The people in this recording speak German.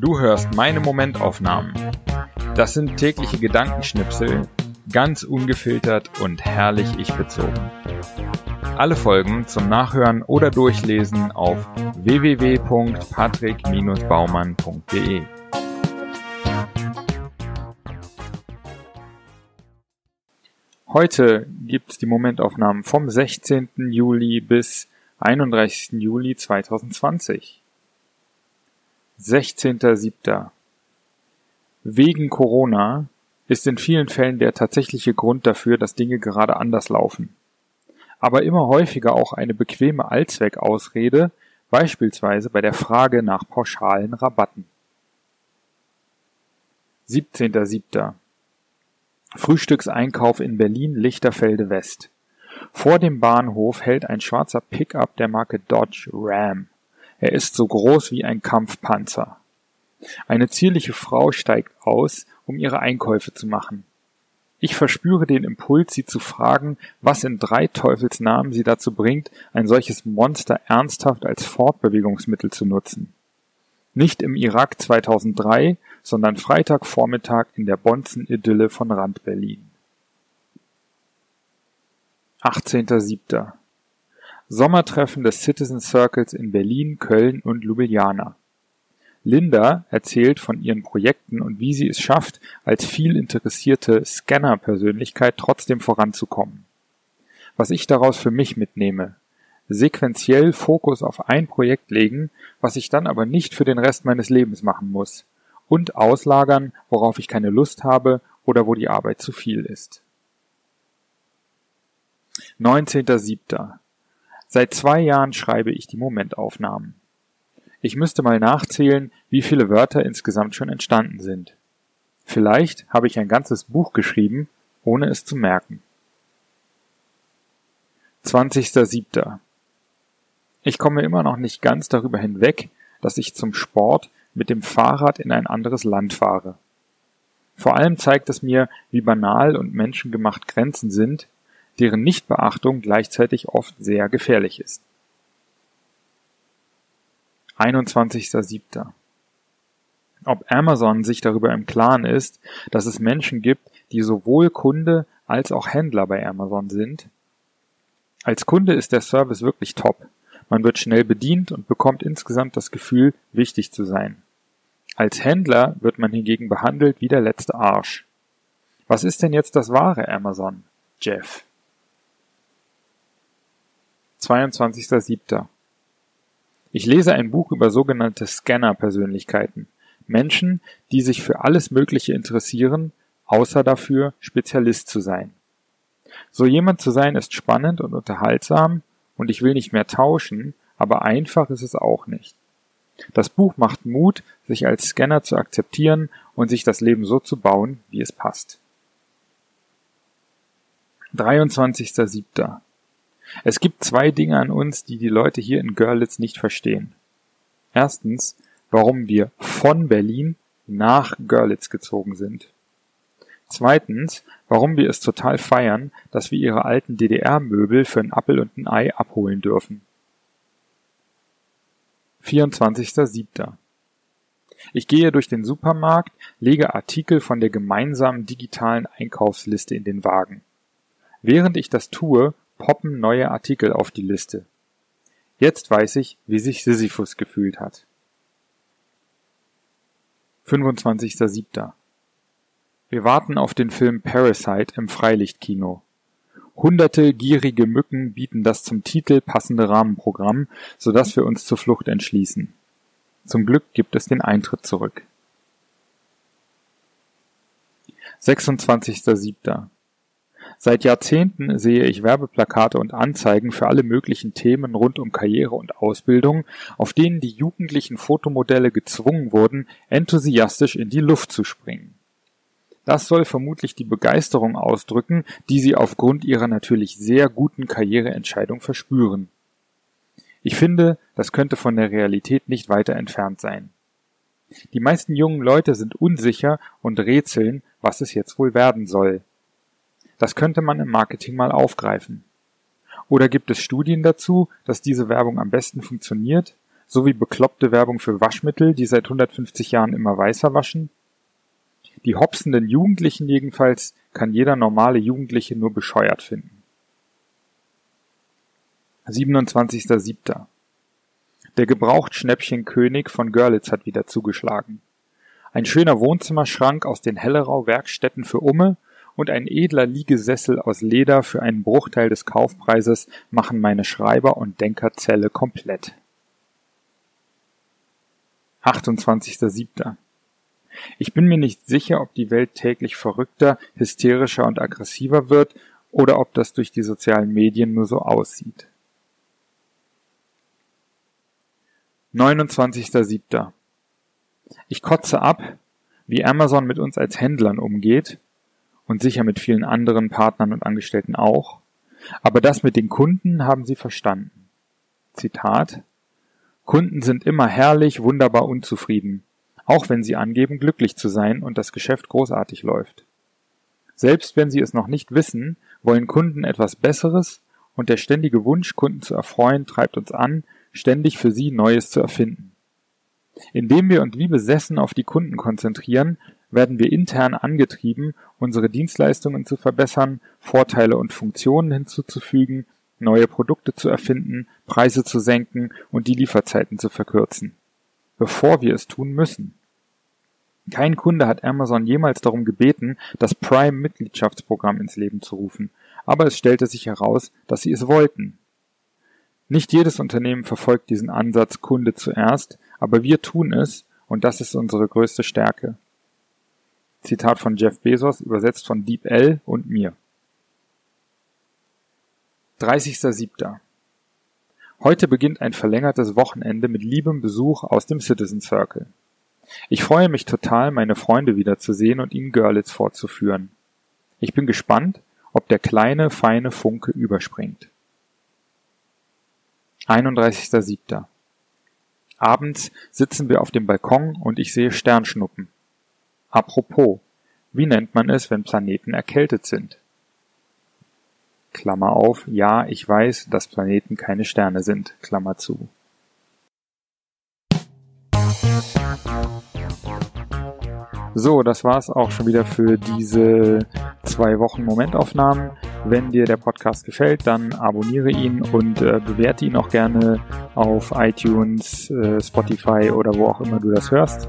Du hörst meine Momentaufnahmen. Das sind tägliche Gedankenschnipsel, ganz ungefiltert und herrlich ich bezogen. Alle Folgen zum Nachhören oder Durchlesen auf www.patrick-baumann.de. Heute gibt's die Momentaufnahmen vom 16. Juli bis 31. Juli 2020. 16.07. Wegen Corona ist in vielen Fällen der tatsächliche Grund dafür, dass Dinge gerade anders laufen. Aber immer häufiger auch eine bequeme Allzweckausrede, beispielsweise bei der Frage nach pauschalen Rabatten. 17.07. Frühstückseinkauf in Berlin-Lichterfelde West. Vor dem Bahnhof hält ein schwarzer Pickup der Marke Dodge Ram. Er ist so groß wie ein Kampfpanzer. Eine zierliche Frau steigt aus, um ihre Einkäufe zu machen. Ich verspüre den Impuls, sie zu fragen, was in drei Teufels Namen sie dazu bringt, ein solches Monster ernsthaft als Fortbewegungsmittel zu nutzen. Nicht im Irak 2003, sondern Freitagvormittag in der Bonzen-Idylle von Rand-Berlin. 18.07. Sommertreffen des Citizen Circles in Berlin, Köln und Ljubljana. Linda erzählt von ihren Projekten und wie sie es schafft, als viel interessierte Scanner-Persönlichkeit trotzdem voranzukommen. Was ich daraus für mich mitnehme, sequenziell Fokus auf ein Projekt legen, was ich dann aber nicht für den Rest meines Lebens machen muss, und auslagern, worauf ich keine Lust habe oder wo die Arbeit zu viel ist. 19.07. Seit zwei Jahren schreibe ich die Momentaufnahmen. Ich müsste mal nachzählen, wie viele Wörter insgesamt schon entstanden sind. Vielleicht habe ich ein ganzes Buch geschrieben, ohne es zu merken. 20.07. Ich komme immer noch nicht ganz darüber hinweg, dass ich zum Sport mit dem Fahrrad in ein anderes Land fahre. Vor allem zeigt es mir, wie banal und menschengemacht Grenzen sind, deren Nichtbeachtung gleichzeitig oft sehr gefährlich ist. 21.07. Ob Amazon sich darüber im Klaren ist, dass es Menschen gibt, die sowohl Kunde als auch Händler bei Amazon sind? Als Kunde ist der Service wirklich top. Man wird schnell bedient und bekommt insgesamt das Gefühl, wichtig zu sein. Als Händler wird man hingegen behandelt wie der letzte Arsch. Was ist denn jetzt das wahre Amazon, Jeff? 22.07. Ich lese ein Buch über sogenannte Scanner-Persönlichkeiten. Menschen, die sich für alles Mögliche interessieren, außer dafür, Spezialist zu sein. So jemand zu sein ist spannend und unterhaltsam und ich will nicht mehr tauschen, aber einfach ist es auch nicht. Das Buch macht Mut, sich als Scanner zu akzeptieren und sich das Leben so zu bauen, wie es passt. 23.07. Es gibt zwei Dinge an uns, die die Leute hier in Görlitz nicht verstehen. Erstens, warum wir von Berlin nach Görlitz gezogen sind. Zweitens, warum wir es total feiern, dass wir ihre alten DDR-Möbel für ein Appel und ein Ei abholen dürfen. 24.07. Ich gehe durch den Supermarkt, lege Artikel von der gemeinsamen digitalen Einkaufsliste in den Wagen. Während ich das tue, poppen neue Artikel auf die Liste. Jetzt weiß ich, wie sich Sisyphus gefühlt hat. 25.07. Wir warten auf den Film Parasite im Freilichtkino. Hunderte gierige Mücken bieten das zum Titel passende Rahmenprogramm, so dass wir uns zur Flucht entschließen. Zum Glück gibt es den Eintritt zurück. 26.07. Seit Jahrzehnten sehe ich Werbeplakate und Anzeigen für alle möglichen Themen rund um Karriere und Ausbildung, auf denen die jugendlichen Fotomodelle gezwungen wurden, enthusiastisch in die Luft zu springen. Das soll vermutlich die Begeisterung ausdrücken, die sie aufgrund ihrer natürlich sehr guten Karriereentscheidung verspüren. Ich finde, das könnte von der Realität nicht weiter entfernt sein. Die meisten jungen Leute sind unsicher und rätseln, was es jetzt wohl werden soll. Das könnte man im Marketing mal aufgreifen. Oder gibt es Studien dazu, dass diese Werbung am besten funktioniert, sowie bekloppte Werbung für Waschmittel, die seit 150 Jahren immer weißer waschen. Die hopsenden Jugendlichen jedenfalls kann jeder normale Jugendliche nur bescheuert finden. 27.07. Der Gebrauchtschnäppchenkönig von Görlitz hat wieder zugeschlagen. Ein schöner Wohnzimmerschrank aus den Hellerau-Werkstätten für Umme und ein edler Liegesessel aus Leder für einen Bruchteil des Kaufpreises machen meine Schreiber- und Denkerzelle komplett. 28.07. Ich bin mir nicht sicher, ob die Welt täglich verrückter, hysterischer und aggressiver wird oder ob das durch die sozialen Medien nur so aussieht. 29.07. Ich kotze ab, wie Amazon mit uns als Händlern umgeht und sicher mit vielen anderen Partnern und Angestellten auch, aber das mit den Kunden haben sie verstanden. Zitat Kunden sind immer herrlich, wunderbar unzufrieden, auch wenn sie angeben, glücklich zu sein und das Geschäft großartig läuft. Selbst wenn sie es noch nicht wissen, wollen Kunden etwas Besseres und der ständige Wunsch, Kunden zu erfreuen, treibt uns an, ständig für sie Neues zu erfinden. Indem wir uns wie besessen auf die Kunden konzentrieren, werden wir intern angetrieben, unsere Dienstleistungen zu verbessern, Vorteile und Funktionen hinzuzufügen, neue Produkte zu erfinden, Preise zu senken und die Lieferzeiten zu verkürzen. Bevor wir es tun müssen. Kein Kunde hat Amazon jemals darum gebeten, das Prime-Mitgliedschaftsprogramm ins Leben zu rufen, aber es stellte sich heraus, dass sie es wollten. Nicht jedes Unternehmen verfolgt diesen Ansatz Kunde zuerst, aber wir tun es, und das ist unsere größte Stärke. Zitat von Jeff Bezos, übersetzt von Deep L und mir. 30.07. Heute beginnt ein verlängertes Wochenende mit liebem Besuch aus dem Citizen Circle. Ich freue mich total, meine Freunde wiederzusehen und ihnen Görlitz vorzuführen. Ich bin gespannt, ob der kleine, feine Funke überspringt. 31.07. Abends sitzen wir auf dem Balkon und ich sehe Sternschnuppen. Apropos, wie nennt man es, wenn Planeten erkältet sind? Klammer auf, ja, ich weiß, dass Planeten keine Sterne sind, Klammer zu. So, das war's auch schon wieder für diese zwei Wochen Momentaufnahmen. Wenn dir der Podcast gefällt, dann abonniere ihn und äh, bewerte ihn auch gerne auf iTunes, äh, Spotify oder wo auch immer du das hörst.